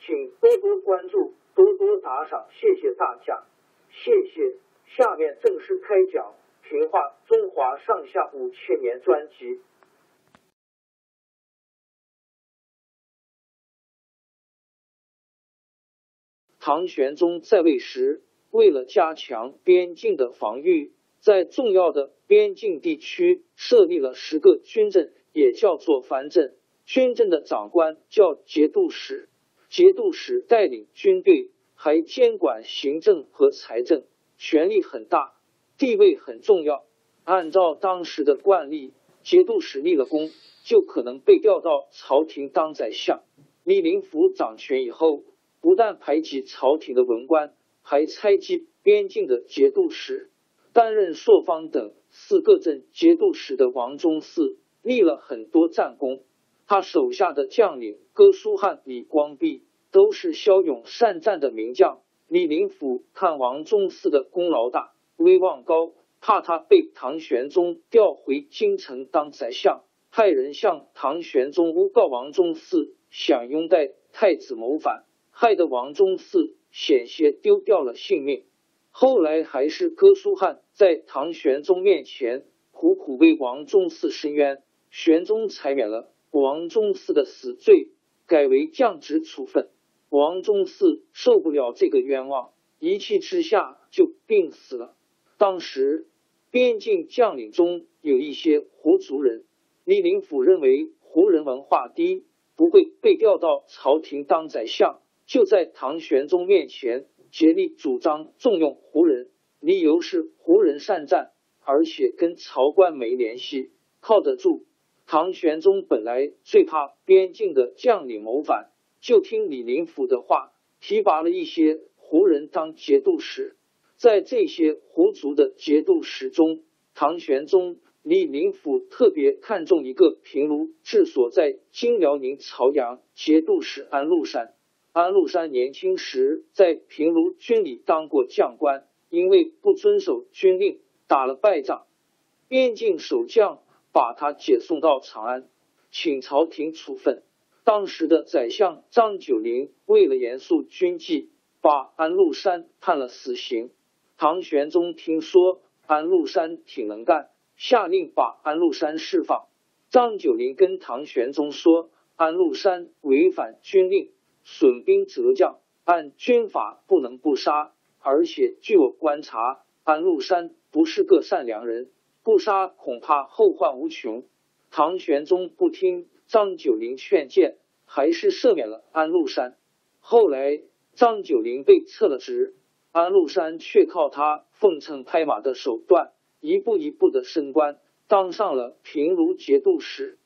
请多多关注。多多打赏，谢谢大家，谢谢。下面正式开讲《评话中华上下五千年》专辑。唐玄宗在位时，为了加强边境的防御，在重要的边境地区设立了十个军镇，也叫做藩镇。军镇的长官叫节度使。节度使带领军队，还监管行政和财政，权力很大，地位很重要。按照当时的惯例，节度使立了功，就可能被调到朝廷当宰相。李林甫掌权以后，不但排挤朝廷的文官，还猜忌边境的节度使。担任朔方等四个镇节度使的王忠嗣，立了很多战功。他手下的将领哥舒翰、李光弼都是骁勇善战的名将。李林甫看王忠嗣的功劳大、威望高，怕他被唐玄宗调回京城当宰相，派人向唐玄宗诬告王忠嗣想拥戴太子谋反，害得王忠嗣险些丢掉了性命。后来还是哥舒翰在唐玄宗面前苦苦为王忠嗣伸冤，玄宗才免了。王忠嗣的死罪改为降职处分，王忠嗣受不了这个冤枉，一气之下就病死了。当时边境将领中有一些胡族人，李林甫认为胡人文化低，不会被调到朝廷当宰相，就在唐玄宗面前竭力主张重用胡人，理由是胡人善战，而且跟朝官没联系，靠得住。唐玄宗本来最怕边境的将领谋反，就听李林甫的话，提拔了一些胡人当节度使。在这些胡族的节度使中，唐玄宗李林甫特别看重一个平卢治所在今辽宁朝阳节度使安禄山。安禄山年轻时在平卢军里当过将官，因为不遵守军令，打了败仗，边境守将。把他解送到长安，请朝廷处分。当时的宰相张九龄为了严肃军纪，把安禄山判了死刑。唐玄宗听说安禄山挺能干，下令把安禄山释放。张九龄跟唐玄宗说：“安禄山违反军令，损兵折将，按军法不能不杀。而且据我观察，安禄山不是个善良人。”不杀恐怕后患无穷。唐玄宗不听张九龄劝谏，还是赦免了安禄山。后来张九龄被撤了职，安禄山却靠他奉承拍马的手段，一步一步的升官，当上了平卢节度使。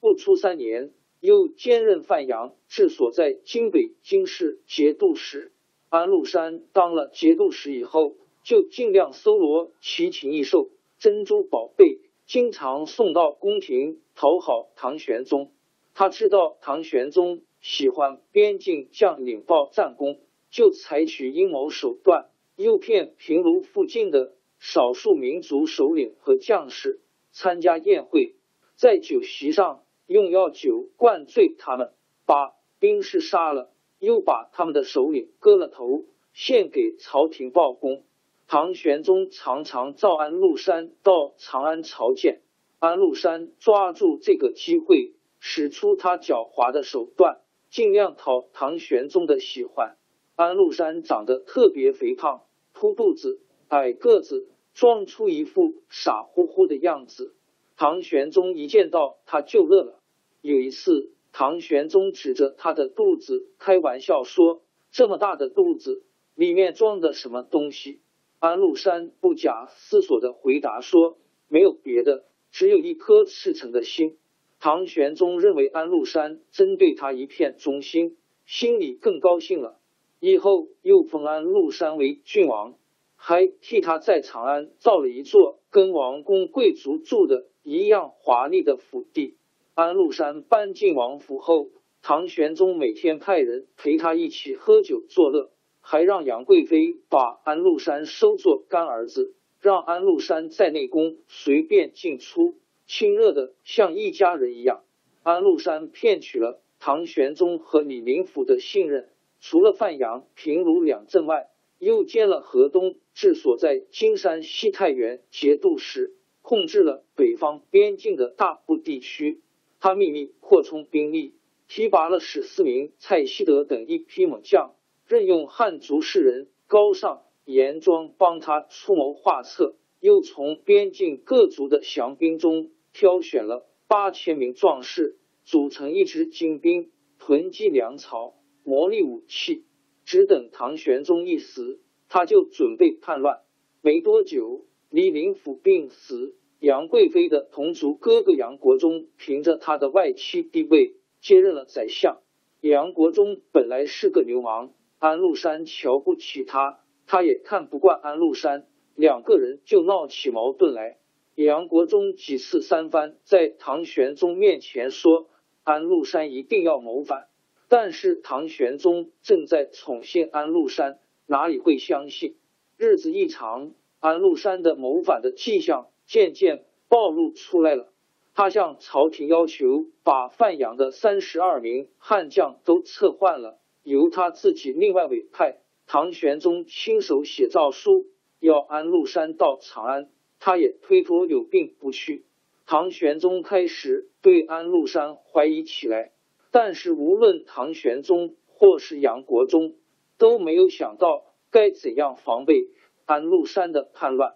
不出三年，又兼任范阳治所在京北京市节度使。安禄山当了节度使以后，就尽量搜罗奇禽异兽。珍珠宝贝经常送到宫廷讨好唐玄宗。他知道唐玄宗喜欢边境将领报战功，就采取阴谋手段，诱骗平卢附近的少数民族首领和将士参加宴会，在酒席上用药酒灌醉他们，把兵士杀了，又把他们的首领割了头，献给朝廷报功。唐玄宗常常召安禄山到长安朝见，安禄山抓住这个机会，使出他狡猾的手段，尽量讨唐玄宗的喜欢。安禄山长得特别肥胖，凸肚子，矮个子，装出一副傻乎乎的样子。唐玄宗一见到他就乐了。有一次，唐玄宗指着他的肚子开玩笑说：“这么大的肚子，里面装的什么东西？”安禄山不假思索的回答说：“没有别的，只有一颗赤诚的心。”唐玄宗认为安禄山针对他一片忠心，心里更高兴了。以后又封安禄山为郡王，还替他在长安造了一座跟王公贵族住的一样华丽的府邸。安禄山搬进王府后，唐玄宗每天派人陪他一起喝酒作乐。还让杨贵妃把安禄山收作干儿子，让安禄山在内宫随便进出，亲热的像一家人一样。安禄山骗取了唐玄宗和李林甫的信任，除了范阳、平卢两镇外，又兼了河东治所在金山西太原节度使，控制了北方边境的大部地区。他秘密扩充兵力，提拔了史思明、蔡希德等一批猛将。任用汉族士人高尚严庄帮他出谋划策，又从边境各族的降兵中挑选了八千名壮士，组成一支精兵，囤积粮草、磨砺武器，只等唐玄宗一死，他就准备叛乱。没多久，李林甫病死，杨贵妃的同族哥哥杨国忠凭着他的外戚地位接任了宰相。杨国忠本来是个流氓。安禄山瞧不起他，他也看不惯安禄山，两个人就闹起矛盾来。杨国忠几次三番在唐玄宗面前说安禄山一定要谋反，但是唐玄宗正在宠幸安禄山，哪里会相信？日子一长，安禄山的谋反的迹象渐渐暴露出来了。他向朝廷要求把范阳的三十二名悍将都撤换了。由他自己另外委派，唐玄宗亲手写诏书，要安禄山到长安，他也推脱有病不去。唐玄宗开始对安禄山怀疑起来，但是无论唐玄宗或是杨国忠都没有想到该怎样防备安禄山的叛乱。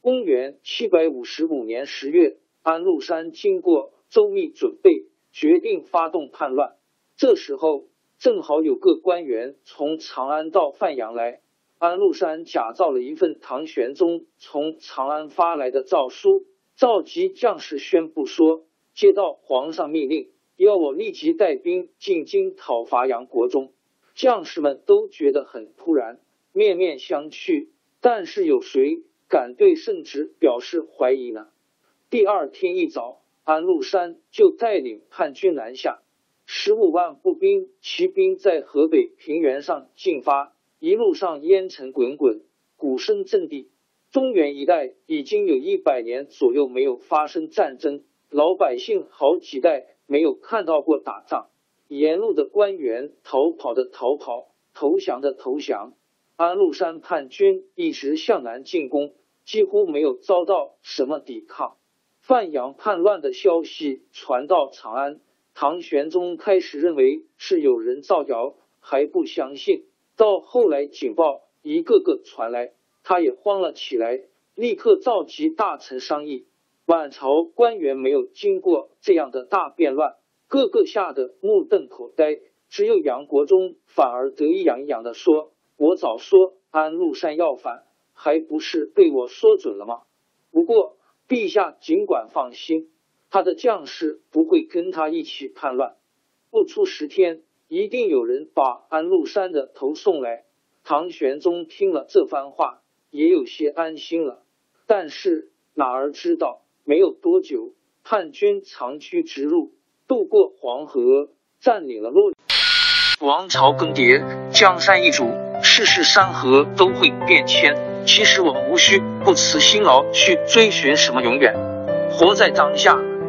公元七百五十五年十月，安禄山经过周密准备，决定发动叛乱。这时候。正好有个官员从长安到范阳来，安禄山假造了一份唐玄宗从长安发来的诏书，召集将士宣布说：接到皇上命令，要我立即带兵进京讨伐杨国忠。将士们都觉得很突然，面面相觑。但是有谁敢对圣旨表示怀疑呢？第二天一早，安禄山就带领叛军南下。十五万步兵、骑兵在河北平原上进发，一路上烟尘滚滚，鼓声震地。中原一带已经有一百年左右没有发生战争，老百姓好几代没有看到过打仗。沿路的官员逃跑的逃跑，投降的投降。安禄山叛军一直向南进攻，几乎没有遭到什么抵抗。范阳叛乱的消息传到长安。唐玄宗开始认为是有人造谣，还不相信。到后来警报一个个传来，他也慌了起来，立刻召集大臣商议。满朝官员没有经过这样的大变乱，个个吓得目瞪口呆。只有杨国忠反而得意洋洋的说：“我早说安禄山要反，还不是被我说准了吗？不过陛下尽管放心。”他的将士不会跟他一起叛乱，不出十天，一定有人把安禄山的头送来。唐玄宗听了这番话，也有些安心了。但是哪儿知道，没有多久，叛军长驱直入，渡过黄河，占领了洛。王朝更迭，江山易主。世事山河都会变迁。其实我们无需不辞辛劳去追寻什么永远，活在当下，